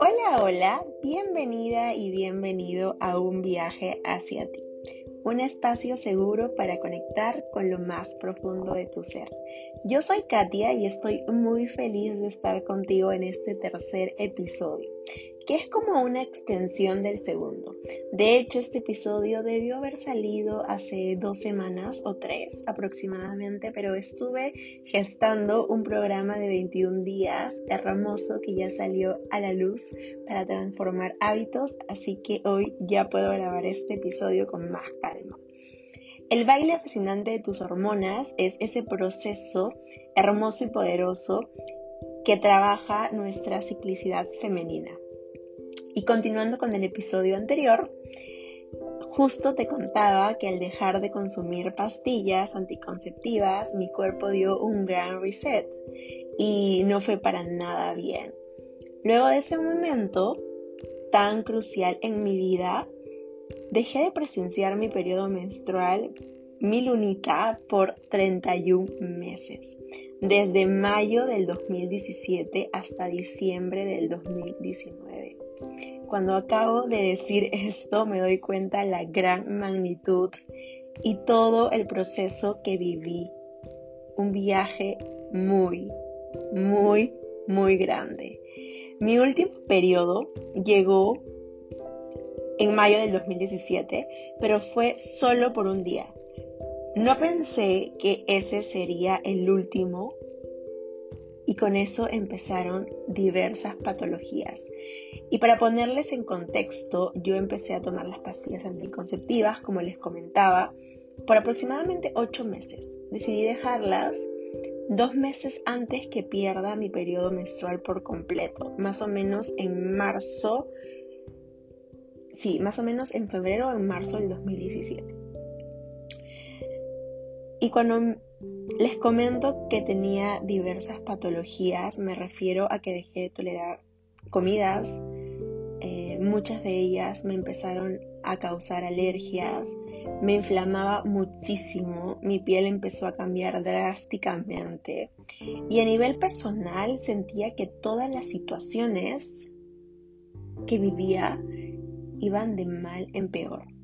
Hola, hola, bienvenida y bienvenido a un viaje hacia ti, un espacio seguro para conectar con lo más profundo de tu ser. Yo soy Katia y estoy muy feliz de estar contigo en este tercer episodio que es como una extensión del segundo. De hecho, este episodio debió haber salido hace dos semanas o tres aproximadamente, pero estuve gestando un programa de 21 días hermoso que ya salió a la luz para transformar hábitos, así que hoy ya puedo grabar este episodio con más calma. El baile fascinante de tus hormonas es ese proceso hermoso y poderoso que trabaja nuestra ciclicidad femenina. Y continuando con el episodio anterior, justo te contaba que al dejar de consumir pastillas anticonceptivas, mi cuerpo dio un gran reset y no fue para nada bien. Luego de ese momento tan crucial en mi vida, dejé de presenciar mi periodo menstrual, mi lunita, por 31 meses, desde mayo del 2017 hasta diciembre del 2019. Cuando acabo de decir esto me doy cuenta la gran magnitud y todo el proceso que viví. Un viaje muy, muy, muy grande. Mi último periodo llegó en mayo del 2017, pero fue solo por un día. No pensé que ese sería el último y con eso empezaron diversas patologías. Y para ponerles en contexto, yo empecé a tomar las pastillas anticonceptivas, como les comentaba, por aproximadamente ocho meses. Decidí dejarlas dos meses antes que pierda mi periodo menstrual por completo, más o menos en marzo, sí, más o menos en febrero o en marzo del 2017. Y cuando les comento que tenía diversas patologías, me refiero a que dejé de tolerar comidas, eh, muchas de ellas me empezaron a causar alergias, me inflamaba muchísimo, mi piel empezó a cambiar drásticamente. Y a nivel personal sentía que todas las situaciones que vivía iban de mal en peor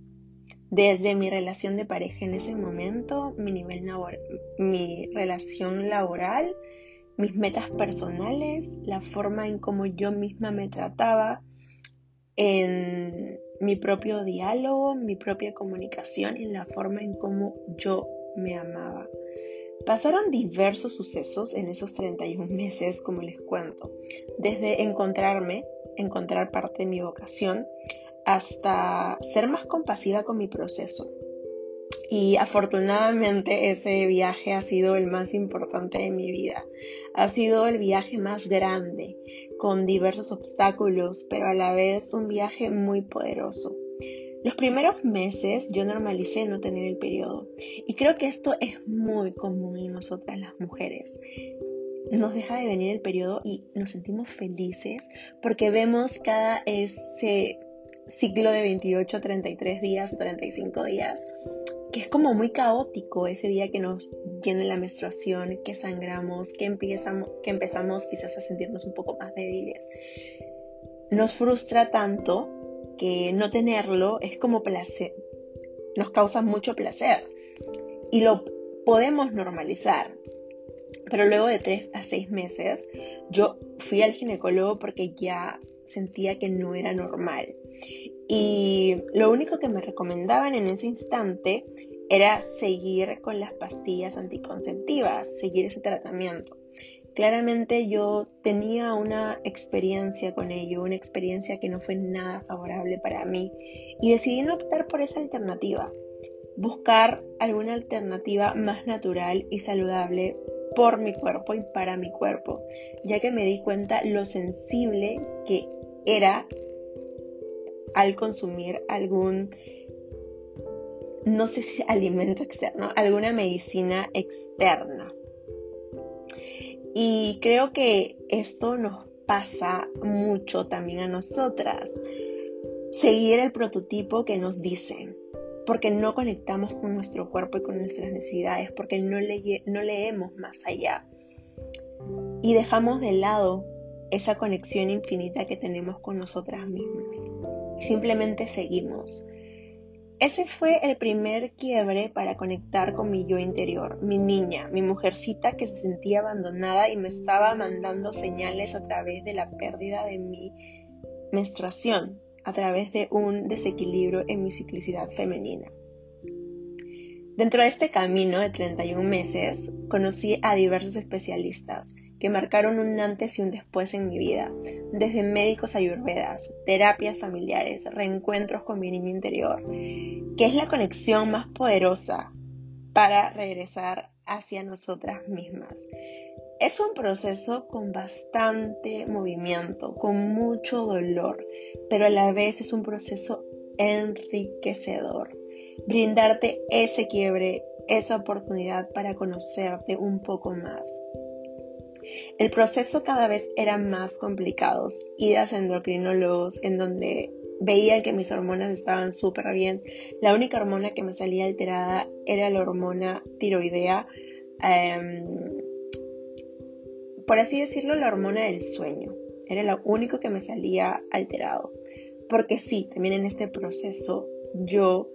desde mi relación de pareja en ese momento, mi nivel mi relación laboral, mis metas personales, la forma en cómo yo misma me trataba, en mi propio diálogo, mi propia comunicación y la forma en cómo yo me amaba. Pasaron diversos sucesos en esos 31 meses, como les cuento, desde encontrarme, encontrar parte de mi vocación, hasta ser más compasiva con mi proceso. Y afortunadamente ese viaje ha sido el más importante de mi vida. Ha sido el viaje más grande, con diversos obstáculos, pero a la vez un viaje muy poderoso. Los primeros meses yo normalicé no tener el periodo y creo que esto es muy común en nosotras las mujeres. Nos deja de venir el periodo y nos sentimos felices porque vemos cada ese ciclo de 28 a 33 días o 35 días, que es como muy caótico ese día que nos viene la menstruación, que sangramos, que empezamos, que empezamos quizás a sentirnos un poco más débiles. Nos frustra tanto que no tenerlo es como placer, nos causa mucho placer y lo podemos normalizar. Pero luego de 3 a 6 meses, yo fui al ginecólogo porque ya sentía que no era normal. Y lo único que me recomendaban en ese instante era seguir con las pastillas anticonceptivas, seguir ese tratamiento. Claramente yo tenía una experiencia con ello, una experiencia que no fue nada favorable para mí y decidí no optar por esa alternativa, buscar alguna alternativa más natural y saludable por mi cuerpo y para mi cuerpo, ya que me di cuenta lo sensible que era al consumir algún, no sé si alimento externo, alguna medicina externa. Y creo que esto nos pasa mucho también a nosotras. Seguir el prototipo que nos dicen, porque no conectamos con nuestro cuerpo y con nuestras necesidades, porque no, no leemos más allá. y dejamos de lado esa conexión infinita que tenemos con nosotras mismas. Simplemente seguimos. Ese fue el primer quiebre para conectar con mi yo interior, mi niña, mi mujercita que se sentía abandonada y me estaba mandando señales a través de la pérdida de mi menstruación, a través de un desequilibrio en mi ciclicidad femenina. Dentro de este camino de 31 meses, conocí a diversos especialistas que marcaron un antes y un después en mi vida, desde médicos ayurvedas, terapias familiares, reencuentros con mi niño interior, que es la conexión más poderosa para regresar hacia nosotras mismas. Es un proceso con bastante movimiento, con mucho dolor, pero a la vez es un proceso enriquecedor. Brindarte ese quiebre, esa oportunidad para conocerte un poco más. El proceso cada vez era más complicado. Idas a endocrinólogos en donde veía que mis hormonas estaban súper bien. La única hormona que me salía alterada era la hormona tiroidea. Em, por así decirlo, la hormona del sueño. Era lo único que me salía alterado. Porque sí, también en este proceso yo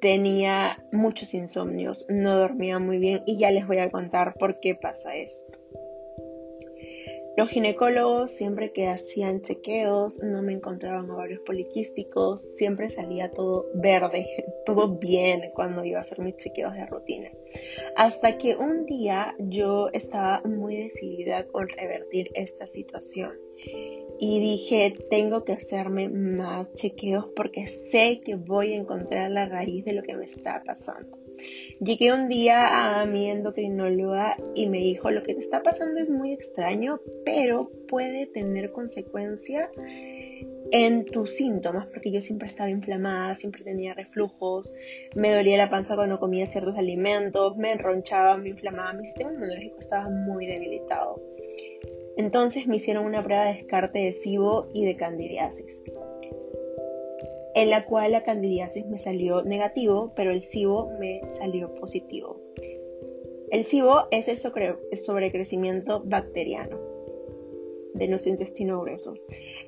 tenía muchos insomnios, no dormía muy bien y ya les voy a contar por qué pasa esto. Los ginecólogos siempre que hacían chequeos no me encontraban ovarios poliquísticos, siempre salía todo verde, todo bien cuando iba a hacer mis chequeos de rutina. Hasta que un día yo estaba muy decidida con revertir esta situación y dije, tengo que hacerme más chequeos porque sé que voy a encontrar la raíz de lo que me está pasando. Llegué un día a mi endocrinóloga y me dijo, lo que te está pasando es muy extraño, pero puede tener consecuencia en tus síntomas, porque yo siempre estaba inflamada, siempre tenía reflujos, me dolía la panza cuando comía ciertos alimentos, me enronchaba, me inflamaba, mi sistema inmunológico estaba muy debilitado. Entonces me hicieron una prueba de descarte de SIBO y de candidiasis en la cual la candidiasis me salió negativo, pero el SIBO me salió positivo. El SIBO es el sobrecrecimiento bacteriano de nuestro intestino grueso.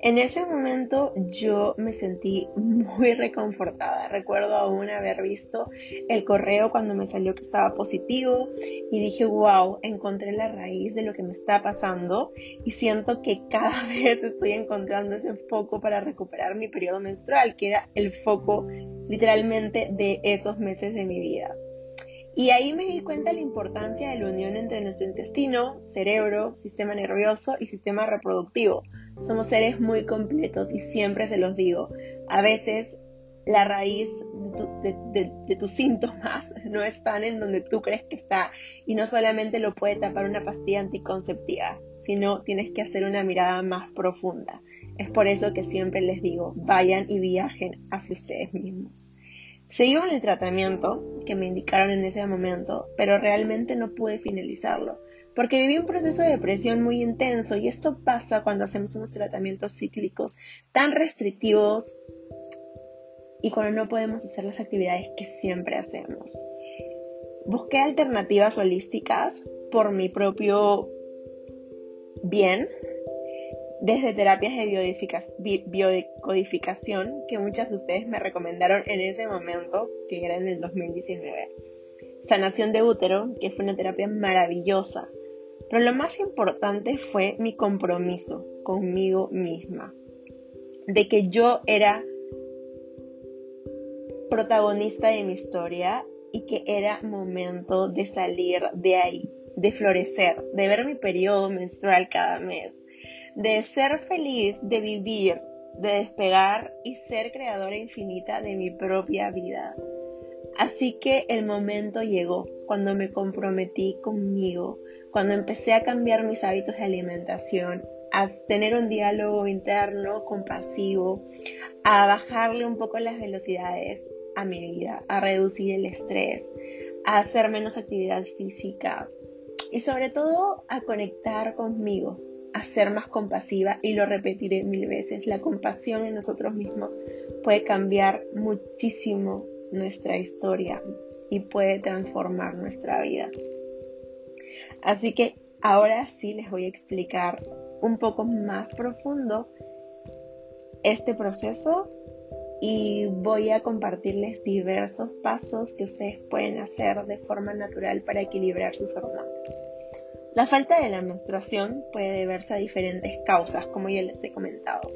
En ese momento yo me sentí muy reconfortada. Recuerdo aún haber visto el correo cuando me salió que estaba positivo y dije, wow, encontré la raíz de lo que me está pasando y siento que cada vez estoy encontrando ese foco para recuperar mi periodo menstrual, que era el foco literalmente de esos meses de mi vida. Y ahí me di cuenta de la importancia de la unión entre nuestro intestino, cerebro, sistema nervioso y sistema reproductivo. Somos seres muy completos y siempre se los digo. A veces la raíz de, tus síntomas no están en donde tú crees que está y no solamente lo puede tapar una pastilla anticonceptiva, sino tienes que hacer una mirada más profunda. Es por eso que siempre les digo, vayan y viajen hacia ustedes mismos. Seguí con el tratamiento que me indicaron en ese momento, pero realmente no pude finalizarlo, porque viví un proceso de depresión muy intenso y esto pasa cuando hacemos unos tratamientos cíclicos tan restrictivos y cuando no podemos hacer las actividades que siempre hacemos. Busqué alternativas holísticas por mi propio bien, desde terapias de biodecodificación que muchas de ustedes me recomendaron en ese momento, que era en el 2019. Sanación de útero, que fue una terapia maravillosa. Pero lo más importante fue mi compromiso conmigo misma, de que yo era protagonista de mi historia y que era momento de salir de ahí, de florecer, de ver mi periodo menstrual cada mes, de ser feliz, de vivir, de despegar y ser creadora infinita de mi propia vida. Así que el momento llegó cuando me comprometí conmigo, cuando empecé a cambiar mis hábitos de alimentación, a tener un diálogo interno compasivo, a bajarle un poco las velocidades a mi vida, a reducir el estrés, a hacer menos actividad física y sobre todo a conectar conmigo, a ser más compasiva y lo repetiré mil veces. La compasión en nosotros mismos puede cambiar muchísimo nuestra historia y puede transformar nuestra vida. Así que Ahora sí les voy a explicar un poco más profundo este proceso y voy a compartirles diversos pasos que ustedes pueden hacer de forma natural para equilibrar sus hormonas. La falta de la menstruación puede deberse a diferentes causas, como ya les he comentado.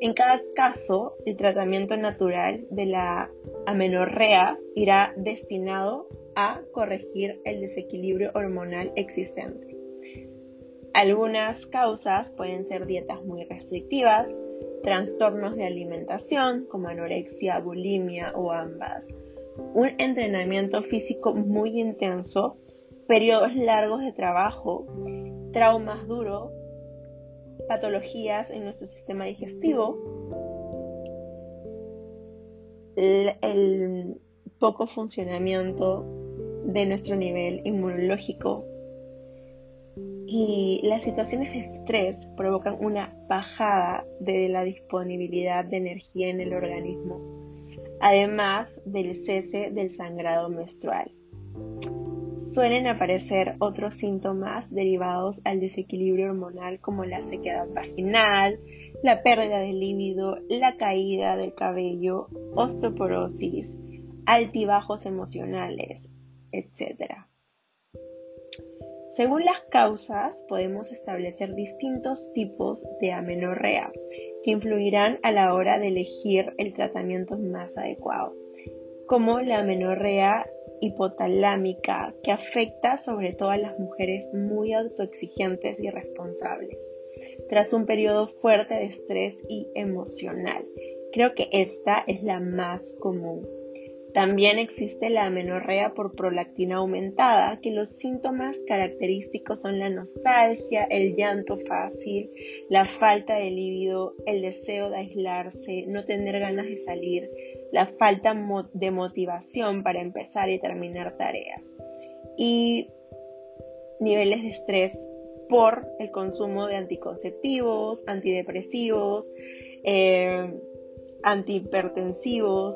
En cada caso, el tratamiento natural de la amenorrea irá destinado a corregir el desequilibrio hormonal existente. Algunas causas pueden ser dietas muy restrictivas, trastornos de alimentación como anorexia, bulimia o ambas, un entrenamiento físico muy intenso, periodos largos de trabajo, traumas duros, patologías en nuestro sistema digestivo, el, poco funcionamiento de nuestro nivel inmunológico, y las situaciones de estrés provocan una bajada de la disponibilidad de energía en el organismo, además del cese del sangrado menstrual. Suelen aparecer otros síntomas derivados al desequilibrio hormonal como la sequedad vaginal, la pérdida de líbido, la caída del cabello, osteoporosis, altibajos emocionales, etc. Según las causas, podemos establecer distintos tipos de amenorrea que influirán a la hora de elegir el tratamiento más adecuado, como la amenorrea hipotalámica, que afecta sobre todo a las mujeres muy autoexigentes y responsables, tras un periodo fuerte de estrés y emocional. Creo que esta es la más común. También existe la amenorrea por prolactina aumentada, que los síntomas característicos son la nostalgia, el llanto fácil, la falta de líbido, el deseo de aislarse, no tener ganas de salir, la falta de motivación para empezar y terminar tareas. Y niveles de estrés por el consumo de anticonceptivos, antidepresivos, eh, antihipertensivos,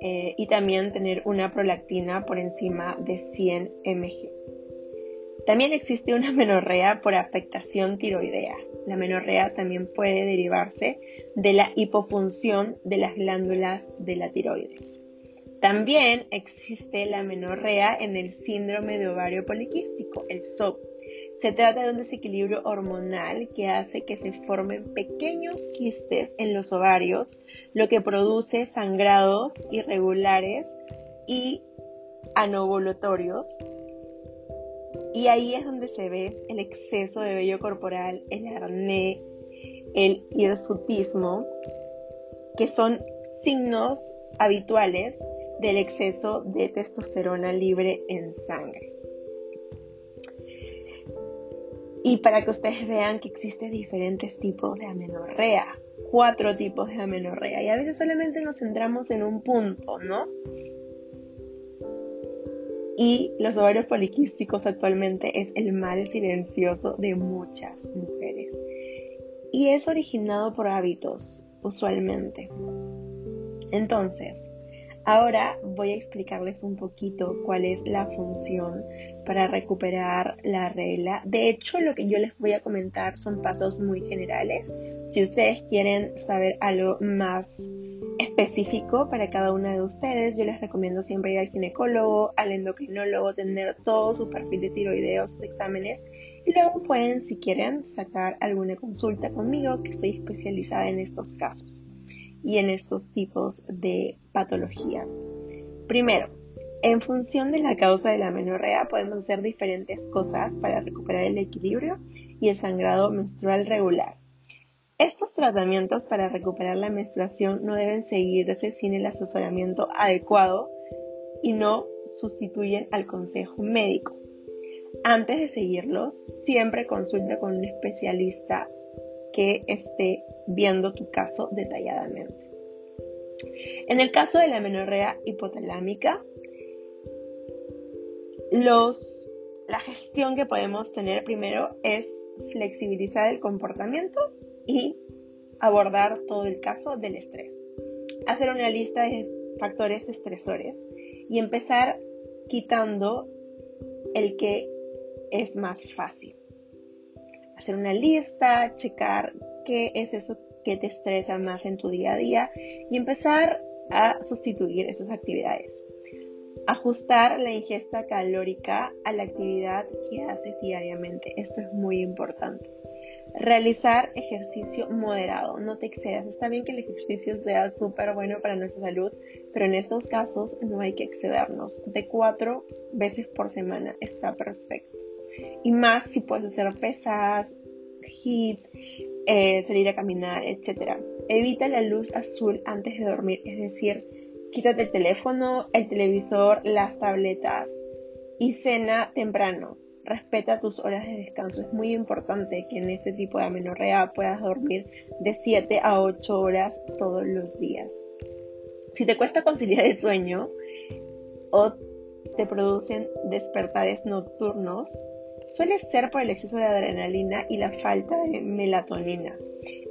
eh, y también tener una prolactina por encima de 100 mg. También existe una menorrea por afectación tiroidea. La menorrea también puede derivarse de la hipofunción de las glándulas de la tiroides. También existe la menorrea en el síndrome de ovario poliquístico, el SOP, se trata de un desequilibrio hormonal que hace que se formen pequeños quistes en los ovarios, lo que produce sangrados irregulares y anovulatorios. Y ahí es donde se ve el exceso de vello corporal, el acné, el hirsutismo, que son signos habituales del exceso de testosterona libre en sangre. Y para que ustedes vean que existen diferentes tipos de amenorrea, cuatro tipos de amenorrea, y a veces solamente nos centramos en un punto, ¿no? Y los ovarios poliquísticos actualmente es el mal silencioso de muchas mujeres. Y es originado por hábitos, usualmente. Entonces, Ahora voy a explicarles un poquito cuál es la función para recuperar la regla. De hecho, lo que yo les voy a comentar son pasos muy generales. Si ustedes quieren saber algo más específico para cada una de ustedes, yo les recomiendo siempre ir al ginecólogo, al endocrinólogo, tener todo su perfil de tiroideo, sus exámenes y luego pueden, si quieren, sacar alguna consulta conmigo que estoy especializada en estos casos y en estos tipos de patologías. Primero, en función de la causa de la menorrea podemos hacer diferentes cosas para recuperar el equilibrio y el sangrado menstrual regular. Estos tratamientos para recuperar la menstruación no deben seguirse sin el asesoramiento adecuado y no sustituyen al consejo médico. Antes de seguirlos, siempre consulta con un especialista que esté viendo tu caso detalladamente. En el caso de la menorrea hipotalámica, la gestión que podemos tener primero es flexibilizar el comportamiento y abordar todo el caso del estrés. Hacer una lista de factores estresores y empezar quitando el que es más fácil. Hacer una lista, checar qué es eso que te estresa más en tu día a día y empezar a sustituir esas actividades. Ajustar la ingesta calórica a la actividad que haces diariamente. Esto es muy importante. Realizar ejercicio moderado, no te excedas. Está bien que el ejercicio sea súper bueno para nuestra salud, pero en estos casos no hay que excedernos. De cuatro veces por semana está perfecto. Y más si puedes hacer pesas, hit, eh, salir a caminar, etc. Evita la luz azul antes de dormir, es decir, quítate el teléfono, el televisor, las tabletas y cena temprano respeta tus horas de descanso. Es muy importante que en este tipo de amenorrea puedas dormir de 7 a 8 horas todos los días. Si te cuesta conciliar el sueño o te producen despertares nocturnos, suele ser por el exceso de adrenalina y la falta de melatonina.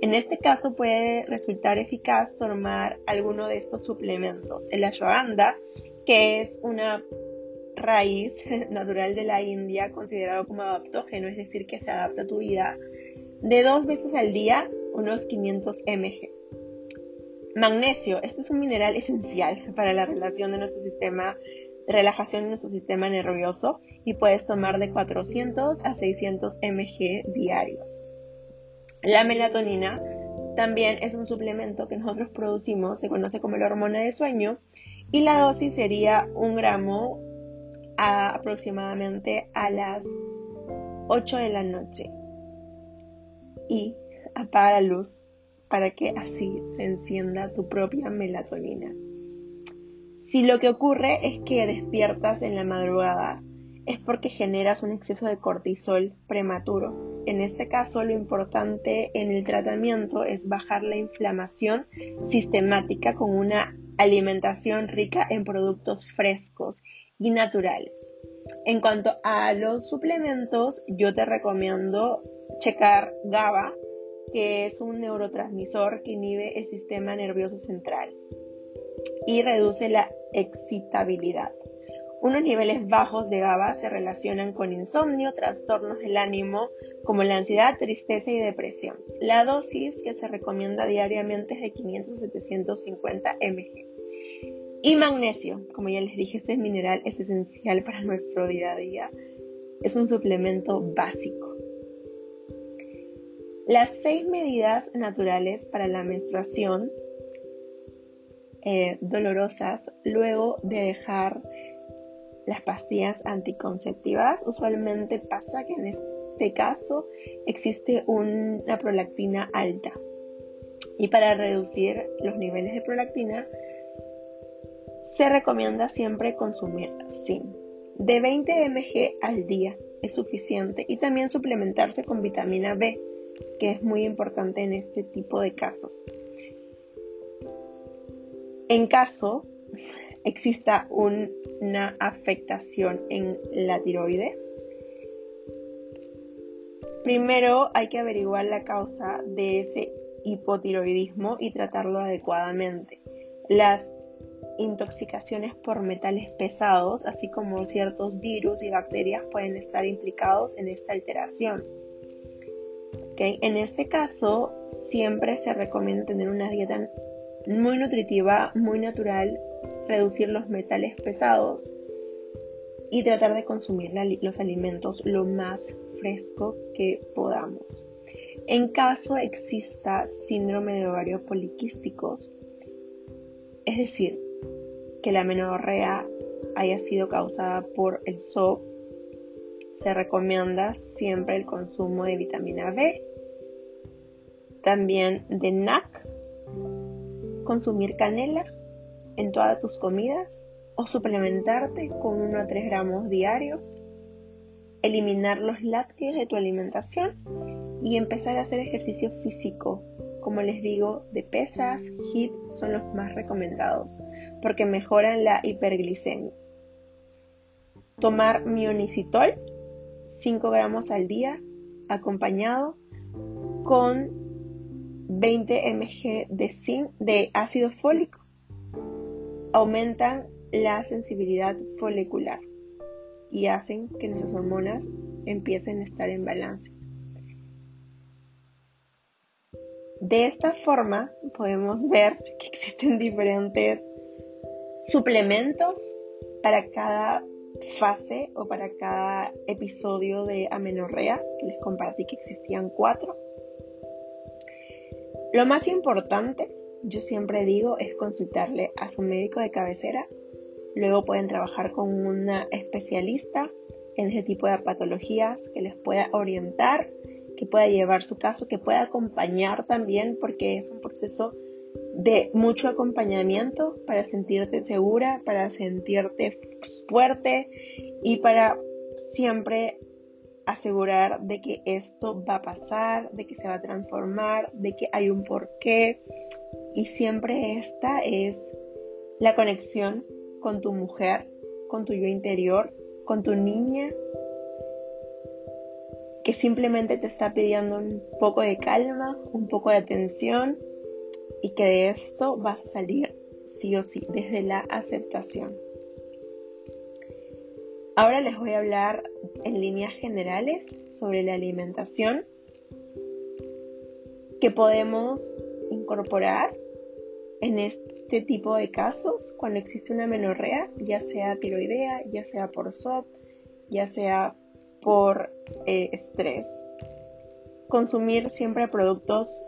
En este caso puede resultar eficaz tomar alguno de estos suplementos. El ashwagandha, que es una raíz natural de la India considerado como adaptógeno, es decir, que se adapta a tu vida, de dos veces al día, unos 500 mg. Magnesio, este es un mineral esencial para la relación de nuestro sistema, relajación de nuestro sistema nervioso y puedes tomar de 400 a 600 mg diarios. La melatonina también es un suplemento que nosotros producimos, se conoce como la hormona de sueño y la dosis sería un gramo aproximadamente a las 8 de la noche y apaga la luz para que así se encienda tu propia melatonina. Si lo que ocurre es que despiertas en la madrugada, es porque generas un exceso de cortisol prematuro. En este caso, lo importante en el tratamiento es bajar la inflamación sistemática con una alimentación rica en productos frescos y naturales. En cuanto a los suplementos, yo te recomiendo checar GABA, que es un neurotransmisor que inhibe el sistema nervioso central y reduce la excitabilidad. Unos niveles bajos de GABA se relacionan con insomnio, trastornos del ánimo como la ansiedad, tristeza y depresión. La dosis que se recomienda diariamente es de 500 a 750 mg. Y magnesio, como ya les dije, este mineral es esencial para nuestro día a día. Es un suplemento básico. Las seis medidas naturales para la menstruación eh, dolorosas luego de dejar las pastillas anticonceptivas. Usualmente pasa que en este caso existe una prolactina alta. Y para reducir los niveles de prolactina se recomienda siempre consumir zinc. De 20 mg al día es suficiente y también suplementarse con vitamina B, que es muy importante en este tipo de casos. En caso exista una afectación en la tiroides, primero hay que averiguar la causa de ese hipotiroidismo y tratarlo adecuadamente. Las intoxicaciones por metales pesados, así como ciertos virus y bacterias pueden estar implicados en esta alteración. En este caso, siempre se recomienda tener una dieta muy nutritiva, muy natural, reducir los metales pesados y tratar de consumir los alimentos lo más fresco que podamos. En caso exista síndrome de ovarios poliquísticos, es decir, que la menorrea haya sido causada por el SOP, se recomienda siempre el consumo de vitamina B, también de NAC, consumir canela en todas tus comidas o suplementarte con 1 a 3 gramos diarios, eliminar los lácteos de tu alimentación y empezar a hacer ejercicio físico como les digo, de pesas, HIIT son los más recomendados porque mejoran la hiperglicemia. Tomar mionicitol 5 gramos al día acompañado con 20 mg de zinc de ácido fólico aumentan la sensibilidad folicular y hacen que nuestras hormonas empiecen a estar en balance. De esta forma podemos ver que existen diferentes suplementos para cada fase o para cada episodio de amenorrea, que les compartí que existían cuatro. Lo más importante, yo siempre digo, es consultarle a su médico de cabecera. Luego pueden trabajar con una especialista en ese tipo de patologías que les pueda orientar, que pueda llevar su caso, que pueda acompañar también, porque es un proceso de mucho acompañamiento para sentirte segura, para sentirte fuerte y para siempre asegurar de que esto va a pasar, de que se va a transformar, de que hay un porqué. Y siempre esta es la conexión con tu mujer, con tu yo interior, con tu niña, que simplemente te está pidiendo un poco de calma, un poco de atención y que de esto vas a salir sí o sí desde la aceptación. Ahora les voy a hablar en líneas generales sobre la alimentación que podemos incorporar en este tipo de casos cuando existe una menorrea, ya sea tiroidea, ya sea por SOP, ya sea por eh, estrés. Consumir siempre productos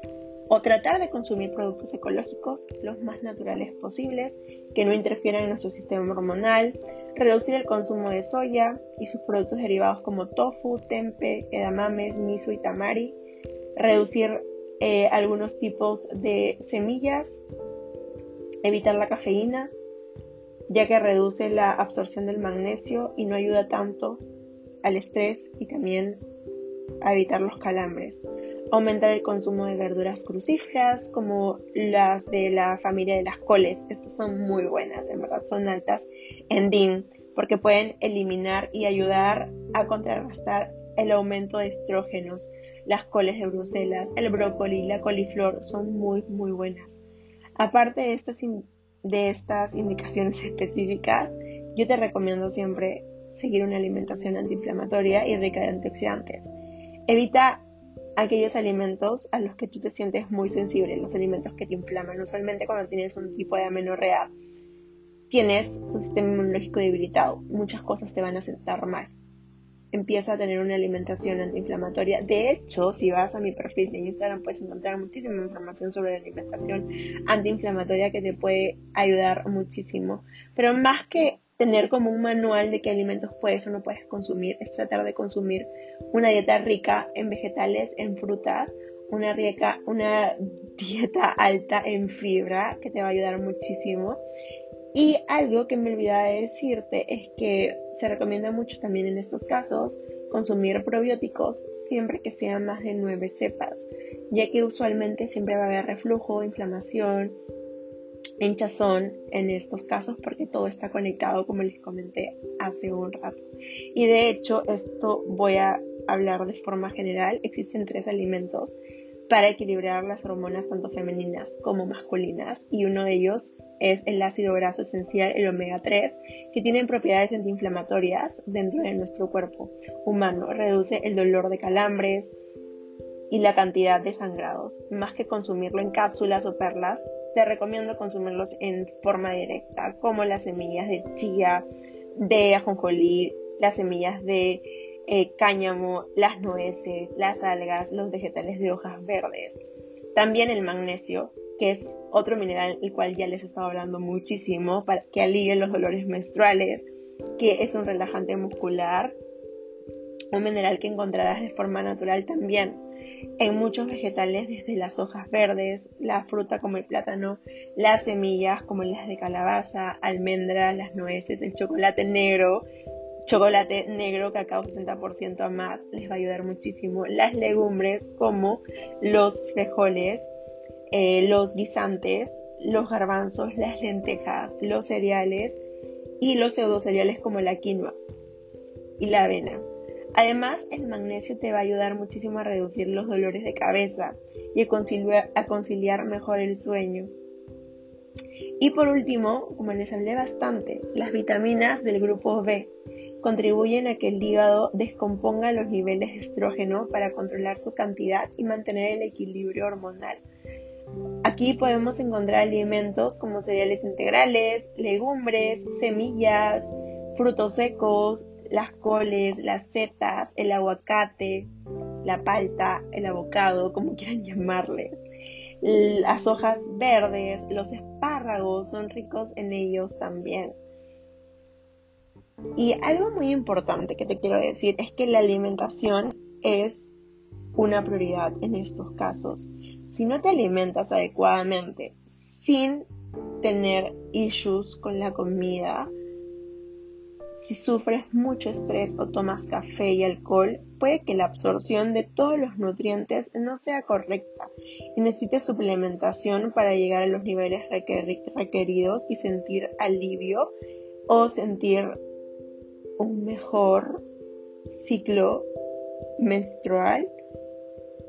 o tratar de consumir productos ecológicos los más naturales posibles que no interfieran en nuestro sistema hormonal, reducir el consumo de soya y sus productos derivados como tofu, tempe, edamames, miso y tamari, reducir eh, algunos tipos de semillas, evitar la cafeína, ya que reduce la absorción del magnesio y no ayuda tanto al estrés y también a evitar los calambres aumentar el consumo de verduras crucíferas como las de la familia de las coles. Estas son muy buenas, en verdad son altas en DIN porque pueden eliminar y ayudar a contrarrestar el aumento de estrógenos. Las coles de Bruselas, el brócoli, la coliflor son muy muy buenas. Aparte de estas, de estas indicaciones específicas, yo te recomiendo siempre seguir una alimentación antiinflamatoria y rica de antioxidantes. Evita aquellos alimentos a los que tú te sientes muy sensible, los alimentos que te inflaman. Usualmente cuando tienes un tipo de amenorrea, tienes tu sistema inmunológico debilitado, muchas cosas te van a sentar mal. Empieza a tener una alimentación antiinflamatoria. De hecho, si vas a mi perfil de Instagram puedes encontrar muchísima información sobre la alimentación antiinflamatoria que te puede ayudar muchísimo. Pero más que tener como un manual de qué alimentos puedes o no puedes consumir, es tratar de consumir una dieta rica en vegetales, en frutas, una, rica, una dieta alta en fibra que te va a ayudar muchísimo. Y algo que me olvidaba de decirte es que se recomienda mucho también en estos casos consumir probióticos siempre que sean más de nueve cepas, ya que usualmente siempre va a haber reflujo, inflamación, hinchazón en estos casos porque todo está conectado como les comenté hace un rato. Y de hecho esto voy a hablar de forma general. Existen tres alimentos para equilibrar las hormonas tanto femeninas como masculinas y uno de ellos es el ácido graso esencial, el omega 3, que tiene propiedades antiinflamatorias dentro de nuestro cuerpo humano. Reduce el dolor de calambres, y la cantidad de sangrados. Más que consumirlo en cápsulas o perlas, te recomiendo consumirlos en forma directa, como las semillas de chía, de ajonjolí, las semillas de eh, cáñamo, las nueces, las algas, los vegetales de hojas verdes. También el magnesio, que es otro mineral el cual ya les he estado hablando muchísimo, para que alivie los dolores menstruales, que es un relajante muscular, un mineral que encontrarás de forma natural también en muchos vegetales desde las hojas verdes, la fruta como el plátano, las semillas como las de calabaza, almendras, las nueces, el chocolate negro, chocolate negro cacao 70% a más, les va a ayudar muchísimo. Las legumbres como los frijoles, eh, los guisantes, los garbanzos, las lentejas, los cereales y los pseudocereales como la quinoa y la avena. Además, el magnesio te va a ayudar muchísimo a reducir los dolores de cabeza y a conciliar, mejor el sueño. Y por último, como les hablé bastante, las vitaminas del grupo B, contribuyen a que el hígado descomponga los niveles de estrógeno para controlar su cantidad y mantener el equilibrio hormonal. Aquí podemos encontrar alimentos como cereales integrales, legumbres, semillas, frutos secos, las coles, las setas, el aguacate, la palta, el abocado, como quieran llamarles. Las hojas verdes, los espárragos son ricos en ellos también. Y algo muy importante que te quiero decir es que la alimentación es una prioridad en estos casos. Si no te alimentas adecuadamente sin tener issues con la comida, si sufres mucho estrés o tomas café y alcohol, puede que la absorción de todos los nutrientes no sea correcta y necesites suplementación para llegar a los niveles requeridos y sentir alivio o sentir un mejor ciclo menstrual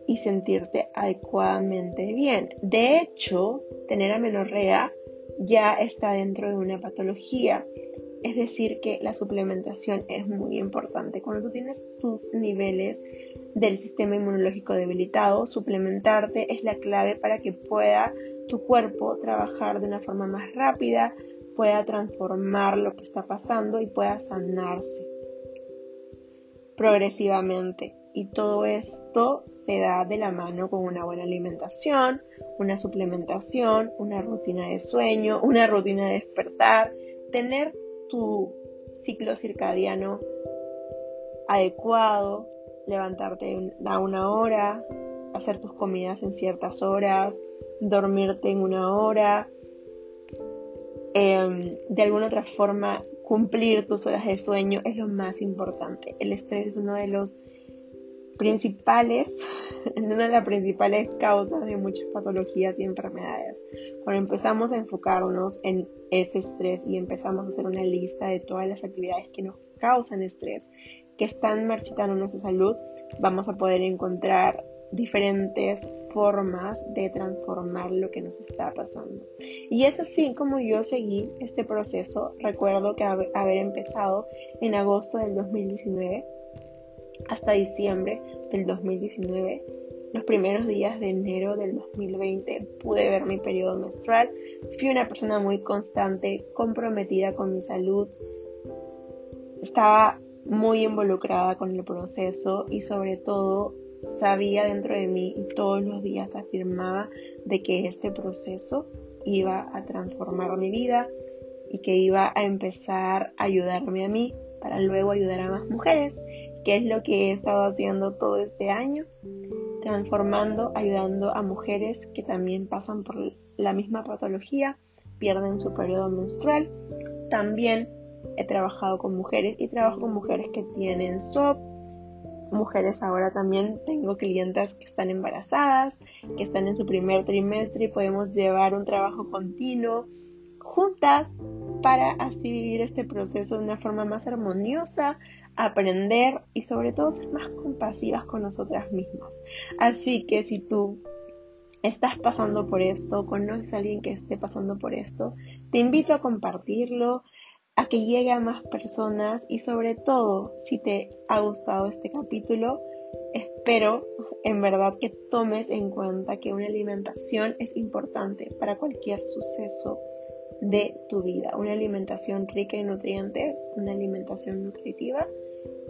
y sentirte adecuadamente bien. De hecho, tener amenorrea ya está dentro de una patología. Es decir, que la suplementación es muy importante. Cuando tú tienes tus niveles del sistema inmunológico debilitado, suplementarte es la clave para que pueda tu cuerpo trabajar de una forma más rápida, pueda transformar lo que está pasando y pueda sanarse progresivamente. Y todo esto se da de la mano con una buena alimentación, una suplementación, una rutina de sueño, una rutina de despertar, tener tu ciclo circadiano adecuado, levantarte a una hora, hacer tus comidas en ciertas horas, dormirte en una hora, Em, de alguna otra forma cumplir tus horas de sueño es lo más importante. El estrés es uno de los principales, una de las principales causas de muchas patologías y enfermedades. Cuando empezamos a enfocarnos en ese estrés y empezamos a hacer una lista de todas las actividades que nos causan estrés, que están marchitando nuestra salud, vamos a poder encontrar diferentes formas de transformar lo que nos está pasando. Y es así como yo seguí este proceso. Recuerdo que haber empezado en agosto del 2019 hasta diciembre del 2019. Los primeros días de enero del 2020 pude ver mi periodo menstrual. Fui una persona muy constante, comprometida con mi salud. Estaba muy involucrada con el proceso y sobre todo sabía dentro de mí y todos los días afirmaba de que este proceso iba a transformar mi vida y que iba a empezar a ayudarme a mí para luego ayudar a más mujeres, que es lo que he estado haciendo todo este año, transformando, ayudando a mujeres que también pasan por la misma patología, pierden su periodo menstrual. También he trabajado con mujeres y trabajo con mujeres que tienen SOP, mujeres ahora también tengo clientas que están embarazadas, que están en su primer trimestre y podemos llevar un trabajo continuo juntas para así vivir este proceso de una forma más armoniosa, aprender y sobre todo ser más compasivas con nosotras mismas. Así que si tú estás pasando por esto, conoces a alguien que esté pasando por esto, te invito a compartirlo, a que llegue a más personas y sobre todo, si te ha gustado este capítulo, espero en verdad que tomes en cuenta que una alimentación es importante para cualquier suceso de tu vida. Una alimentación rica en nutrientes, una alimentación nutritiva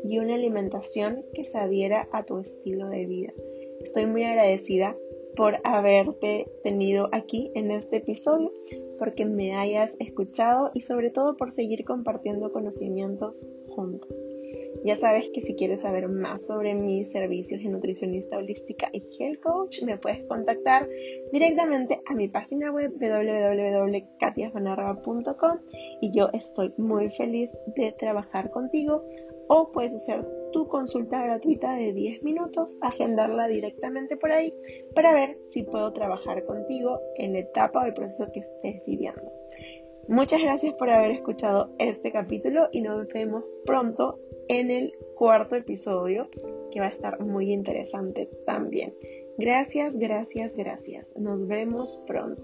y una alimentación que se adhiera a tu estilo de vida. Estoy muy agradecida por haberte tenido aquí en este episodio porque me hayas escuchado y sobre todo por seguir compartiendo conocimientos juntos. Ya sabes que si quieres saber más sobre mis servicios de nutricionista holística y health coach, me puedes contactar directamente a mi página web www.katiafanarra.com y yo estoy muy feliz de trabajar contigo o puedes hacer tu consulta gratuita de 10 minutos, agendarla directamente por ahí para ver si puedo trabajar contigo en la etapa o el proceso que estés viviendo. Muchas gracias por haber escuchado este capítulo y nos vemos pronto en el cuarto episodio que va a estar muy interesante también. Gracias, gracias, gracias. Nos vemos pronto.